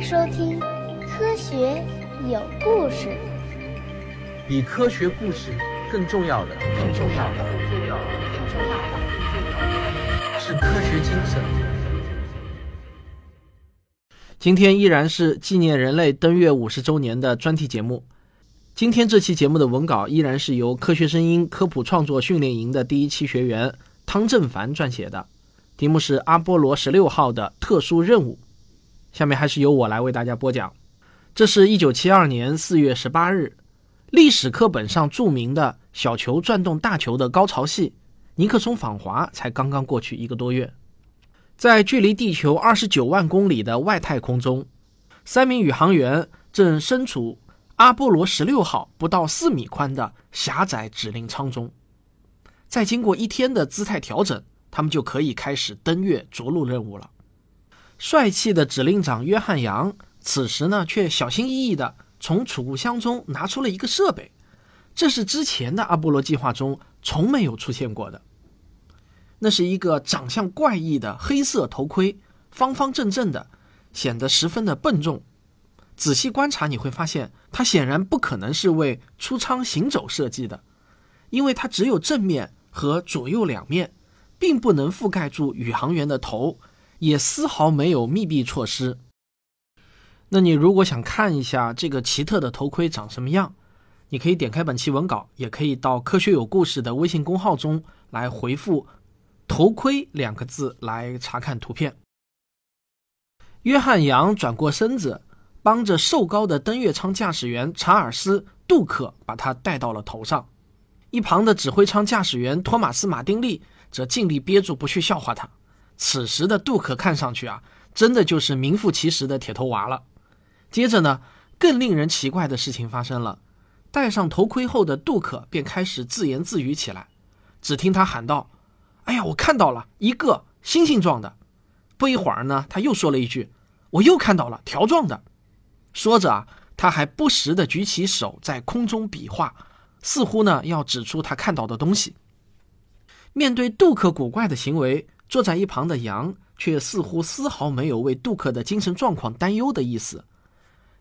迎收听《科学有故事》。比科学故事更重要的，更重要的，更重要的，更重要的，是科学精神。今天依然是纪念人类登月五十周年的专题节目。今天这期节目的文稿依然是由科学声音科普创作训练营的第一期学员汤正凡撰写的，题目是阿波罗十六号的特殊任务。下面还是由我来为大家播讲。这是一九七二年四月十八日，历史课本上著名的小球转动大球的高潮戏——尼克松访华才刚刚过去一个多月。在距离地球二十九万公里的外太空中，三名宇航员正身处阿波罗十六号不到四米宽的狭窄指令舱中。再经过一天的姿态调整，他们就可以开始登月着陆任务了。帅气的指令长约翰·杨此时呢，却小心翼翼地从储物箱中拿出了一个设备，这是之前的阿波罗计划中从没有出现过的。那是一个长相怪异的黑色头盔，方方正正的，显得十分的笨重。仔细观察，你会发现它显然不可能是为出舱行走设计的，因为它只有正面和左右两面，并不能覆盖住宇航员的头。也丝毫没有密闭措施。那你如果想看一下这个奇特的头盔长什么样，你可以点开本期文稿，也可以到“科学有故事”的微信公号中来回复“头盔”两个字来查看图片。约翰·杨转过身子，帮着瘦高的登月舱驾驶员查尔斯·杜克把他戴到了头上。一旁的指挥舱驾驶员托马斯·马丁利则尽力憋住不去笑话他。此时的杜克看上去啊，真的就是名副其实的铁头娃了。接着呢，更令人奇怪的事情发生了。戴上头盔后的杜克便开始自言自语起来。只听他喊道：“哎呀，我看到了一个星星状的。”不一会儿呢，他又说了一句：“我又看到了条状的。”说着啊，他还不时地举起手在空中比划，似乎呢要指出他看到的东西。面对杜克古怪的行为。坐在一旁的杨却似乎丝毫没有为杜克的精神状况担忧的意思。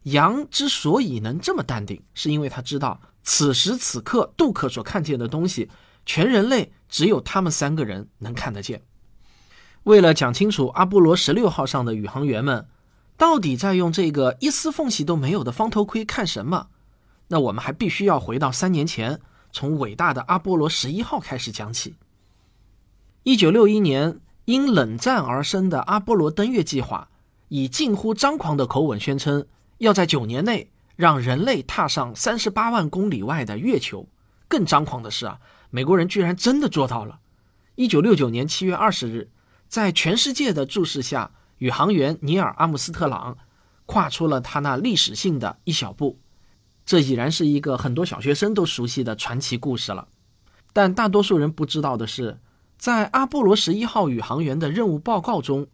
杨之所以能这么淡定，是因为他知道此时此刻杜克所看见的东西，全人类只有他们三个人能看得见。为了讲清楚阿波罗十六号上的宇航员们到底在用这个一丝缝隙都没有的方头盔看什么，那我们还必须要回到三年前，从伟大的阿波罗十一号开始讲起。一九六一年，因冷战而生的阿波罗登月计划，以近乎张狂的口吻宣称，要在九年内让人类踏上三十八万公里外的月球。更张狂的是啊，美国人居然真的做到了。一九六九年七月二十日，在全世界的注视下，宇航员尼尔·阿姆斯特朗跨出了他那历史性的一小步。这已然是一个很多小学生都熟悉的传奇故事了。但大多数人不知道的是。在阿波罗十一号宇航员的任务报告中，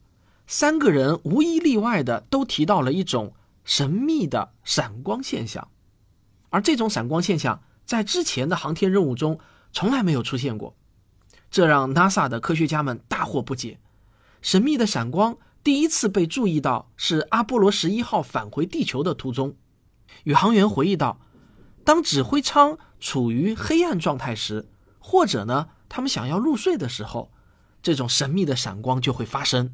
三个人无一例外的都提到了一种神秘的闪光现象，而这种闪光现象在之前的航天任务中从来没有出现过，这让 NASA 的科学家们大惑不解。神秘的闪光第一次被注意到是阿波罗十一号返回地球的途中，宇航员回忆道：“当指挥舱处于黑暗状态时，或者呢？”他们想要入睡的时候，这种神秘的闪光就会发生。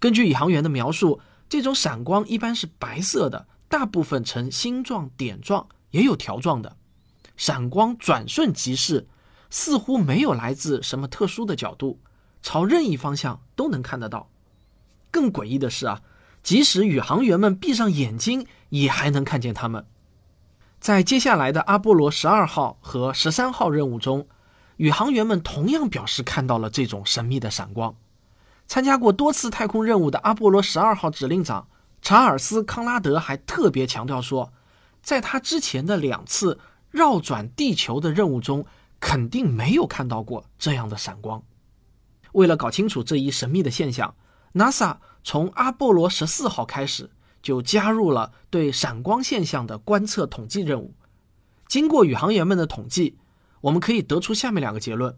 根据宇航员的描述，这种闪光一般是白色的，大部分呈星状、点状，也有条状的。闪光转瞬即逝，似乎没有来自什么特殊的角度，朝任意方向都能看得到。更诡异的是啊，即使宇航员们闭上眼睛，也还能看见它们。在接下来的阿波罗十二号和十三号任务中。宇航员们同样表示看到了这种神秘的闪光。参加过多次太空任务的阿波罗十二号指令长查尔斯·康拉德还特别强调说，在他之前的两次绕转地球的任务中，肯定没有看到过这样的闪光。为了搞清楚这一神秘的现象，NASA 从阿波罗十四号开始就加入了对闪光现象的观测统计任务。经过宇航员们的统计。我们可以得出下面两个结论：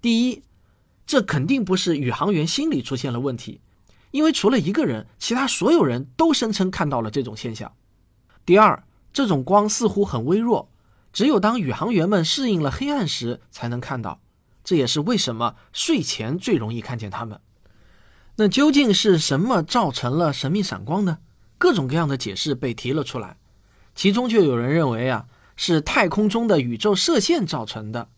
第一，这肯定不是宇航员心理出现了问题，因为除了一个人，其他所有人都声称看到了这种现象。第二，这种光似乎很微弱，只有当宇航员们适应了黑暗时才能看到。这也是为什么睡前最容易看见它们。那究竟是什么造成了神秘闪光呢？各种各样的解释被提了出来，其中就有人认为啊，是太空中的宇宙射线造成的，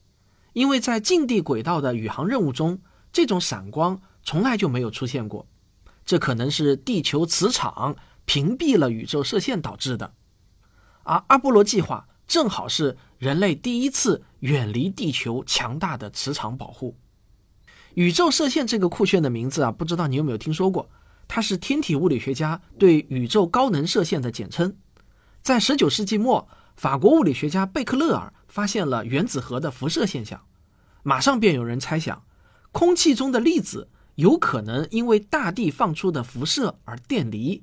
因为在近地轨道的宇航任务中，这种闪光从来就没有出现过。这可能是地球磁场屏蔽了宇宙射线导致的，而阿波罗计划正好是人类第一次远离地球强大的磁场保护。宇宙射线这个酷炫的名字啊，不知道你有没有听说过？它是天体物理学家对宇宙高能射线的简称。在十九世纪末，法国物理学家贝克勒尔发现了原子核的辐射现象，马上便有人猜想，空气中的粒子。有可能因为大地放出的辐射而电离，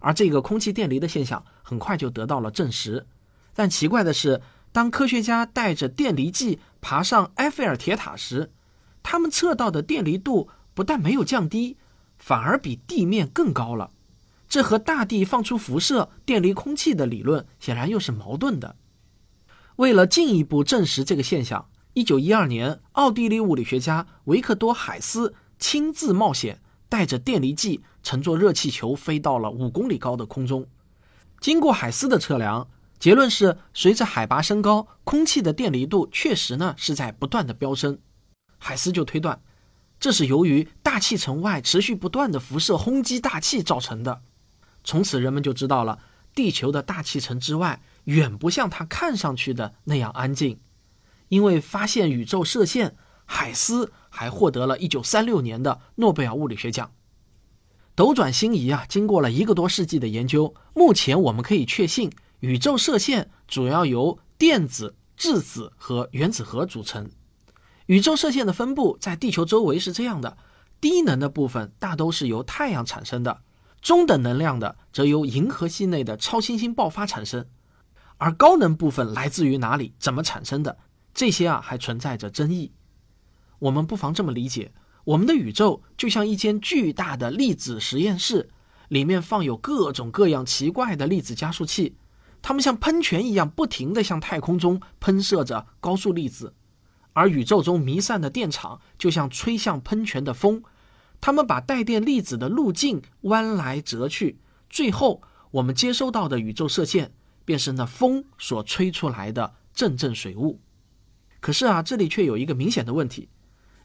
而这个空气电离的现象很快就得到了证实。但奇怪的是，当科学家带着电离计爬上埃菲尔铁塔时，他们测到的电离度不但没有降低，反而比地面更高了。这和大地放出辐射电离空气的理论显然又是矛盾的。为了进一步证实这个现象，一九一二年，奥地利物理学家维克多·海斯。亲自冒险，带着电离计，乘坐热气球飞到了五公里高的空中。经过海斯的测量，结论是，随着海拔升高，空气的电离度确实呢是在不断的飙升。海斯就推断，这是由于大气层外持续不断的辐射轰击大气造成的。从此，人们就知道了，地球的大气层之外远不像它看上去的那样安静，因为发现宇宙射线。海斯还获得了一九三六年的诺贝尔物理学奖。斗转星移啊，经过了一个多世纪的研究，目前我们可以确信，宇宙射线主要由电子、质子和原子核组成。宇宙射线的分布在地球周围是这样的：低能的部分大都是由太阳产生的，中等能量的则由银河系内的超新星爆发产生，而高能部分来自于哪里、怎么产生的，这些啊还存在着争议。我们不妨这么理解：我们的宇宙就像一间巨大的粒子实验室，里面放有各种各样奇怪的粒子加速器，它们像喷泉一样不停地向太空中喷射着高速粒子；而宇宙中弥散的电场就像吹向喷泉的风，他们把带电粒子的路径弯来折去，最后我们接收到的宇宙射线便是那风所吹出来的阵阵水雾。可是啊，这里却有一个明显的问题。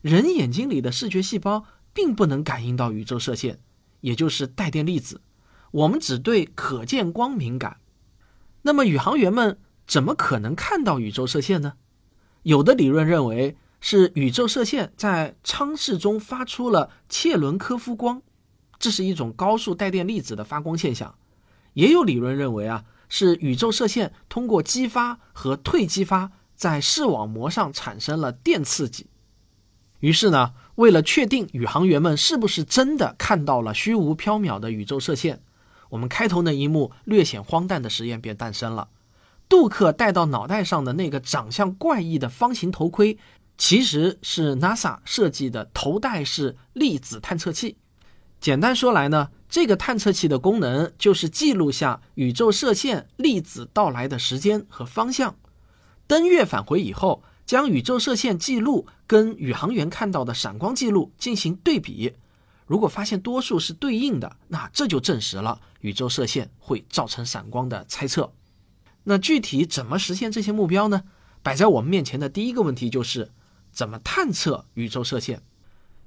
人眼睛里的视觉细胞并不能感应到宇宙射线，也就是带电粒子。我们只对可见光敏感。那么宇航员们怎么可能看到宇宙射线呢？有的理论认为是宇宙射线在舱室中发出了切伦科夫光，这是一种高速带电粒子的发光现象。也有理论认为啊，是宇宙射线通过激发和退激发，在视网膜上产生了电刺激。于是呢，为了确定宇航员们是不是真的看到了虚无缥缈的宇宙射线，我们开头那一幕略显荒诞的实验便诞生了。杜克戴到脑袋上的那个长相怪异的方形头盔，其实是 NASA 设计的头戴式粒子探测器。简单说来呢，这个探测器的功能就是记录下宇宙射线粒子到来的时间和方向。登月返回以后。将宇宙射线记录跟宇航员看到的闪光记录进行对比，如果发现多数是对应的，那这就证实了宇宙射线会造成闪光的猜测。那具体怎么实现这些目标呢？摆在我们面前的第一个问题就是怎么探测宇宙射线。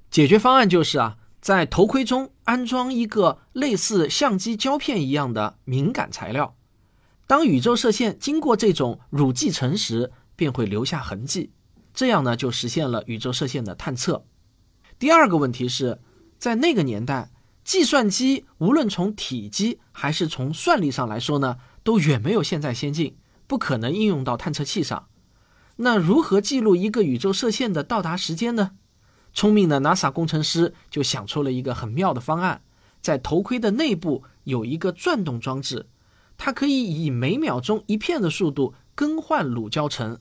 解决方案就是啊，在头盔中安装一个类似相机胶片一样的敏感材料，当宇宙射线经过这种乳剂层时。便会留下痕迹，这样呢就实现了宇宙射线的探测。第二个问题是，在那个年代，计算机无论从体积还是从算力上来说呢，都远没有现在先进，不可能应用到探测器上。那如何记录一个宇宙射线的到达时间呢？聪明的 NASA 工程师就想出了一个很妙的方案，在头盔的内部有一个转动装置，它可以以每秒钟一片的速度更换乳胶层。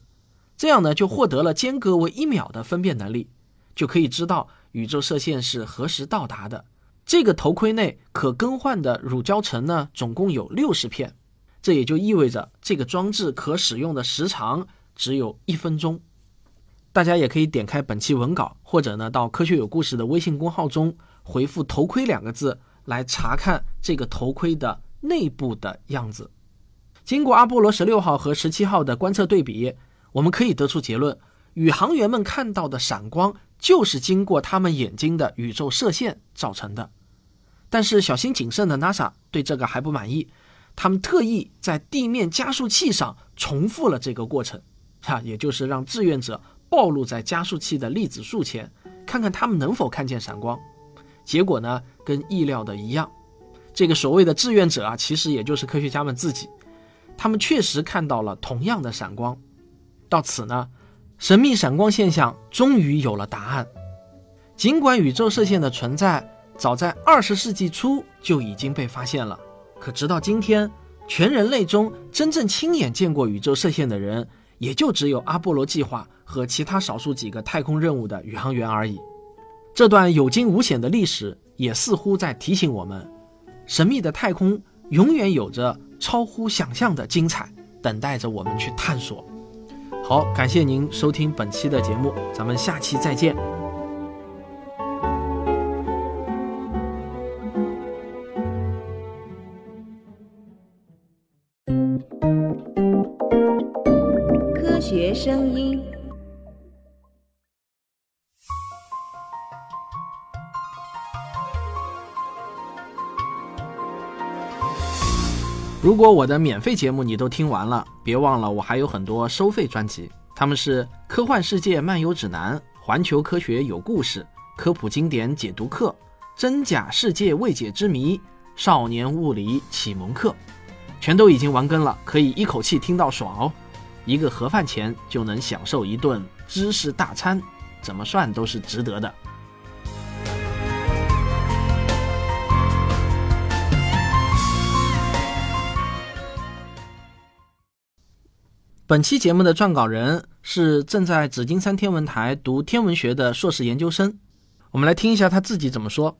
这样呢，就获得了间隔为一秒的分辨能力，就可以知道宇宙射线是何时到达的。这个头盔内可更换的乳胶层呢，总共有六十片，这也就意味着这个装置可使用的时长只有一分钟。大家也可以点开本期文稿，或者呢到“科学有故事”的微信公号中回复“头盔”两个字来查看这个头盔的内部的样子。经过阿波罗十六号和十七号的观测对比，我们可以得出结论：宇航员们看到的闪光就是经过他们眼睛的宇宙射线造成的。但是小心谨慎的 NASA 对这个还不满意，他们特意在地面加速器上重复了这个过程，哈，也就是让志愿者暴露在加速器的粒子束前，看看他们能否看见闪光。结果呢，跟意料的一样，这个所谓的志愿者啊，其实也就是科学家们自己，他们确实看到了同样的闪光。到此呢，神秘闪光现象终于有了答案。尽管宇宙射线的存在，早在二十世纪初就已经被发现了，可直到今天，全人类中真正亲眼见过宇宙射线的人，也就只有阿波罗计划和其他少数几个太空任务的宇航员而已。这段有惊无险的历史，也似乎在提醒我们：神秘的太空永远有着超乎想象的精彩，等待着我们去探索。好，感谢您收听本期的节目，咱们下期再见。学声音。如果我的免费节目你都听完了，别忘了我还有很多收费专辑，他们是《科幻世界漫游指南》《环球科学有故事》《科普经典解读课》《真假世界未解之谜》《少年物理启蒙课》，全都已经完更了，可以一口气听到爽哦！一个盒饭钱就能享受一顿知识大餐，怎么算都是值得的。本期节目的撰稿人是正在紫金山天文台读天文学的硕士研究生，我们来听一下他自己怎么说。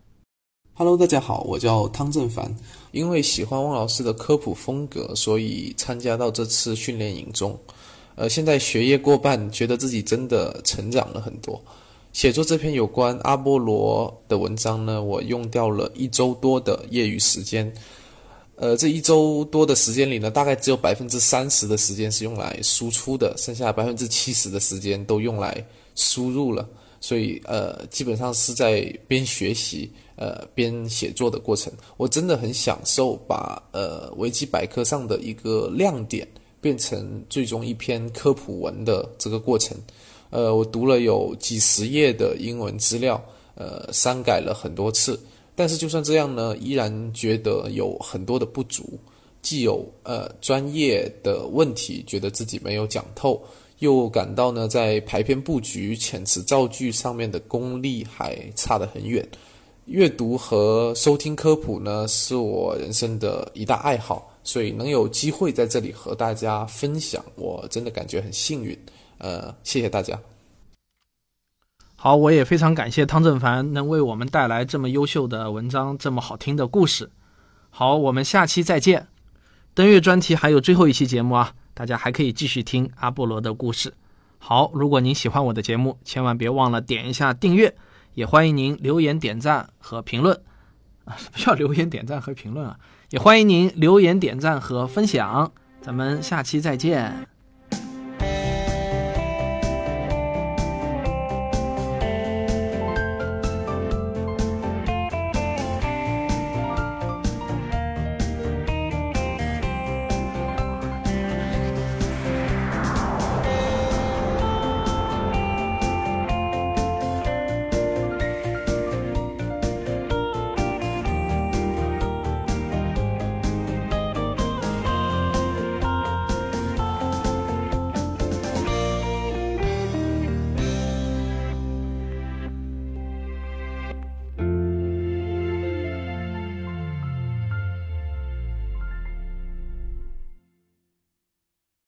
Hello，大家好，我叫汤正凡。因为喜欢汪老师的科普风格，所以参加到这次训练营中。呃，现在学业过半，觉得自己真的成长了很多。写作这篇有关阿波罗的文章呢，我用掉了一周多的业余时间。呃，这一周多的时间里呢，大概只有百分之三十的时间是用来输出的，剩下百分之七十的时间都用来输入了。所以，呃，基本上是在边学习，呃，边写作的过程。我真的很享受把呃维基百科上的一个亮点变成最终一篇科普文的这个过程。呃，我读了有几十页的英文资料，呃，删改了很多次。但是就算这样呢，依然觉得有很多的不足，既有呃专业的问题，觉得自己没有讲透，又感到呢在排片布局、遣词造句上面的功力还差得很远。阅读和收听科普呢，是我人生的一大爱好，所以能有机会在这里和大家分享，我真的感觉很幸运。呃，谢谢大家。好，我也非常感谢汤正凡能为我们带来这么优秀的文章，这么好听的故事。好，我们下期再见。登月专题还有最后一期节目啊，大家还可以继续听阿波罗的故事。好，如果您喜欢我的节目，千万别忘了点一下订阅，也欢迎您留言点赞和评论。啊，什么叫留言点赞和评论啊？也欢迎您留言点赞和分享。咱们下期再见。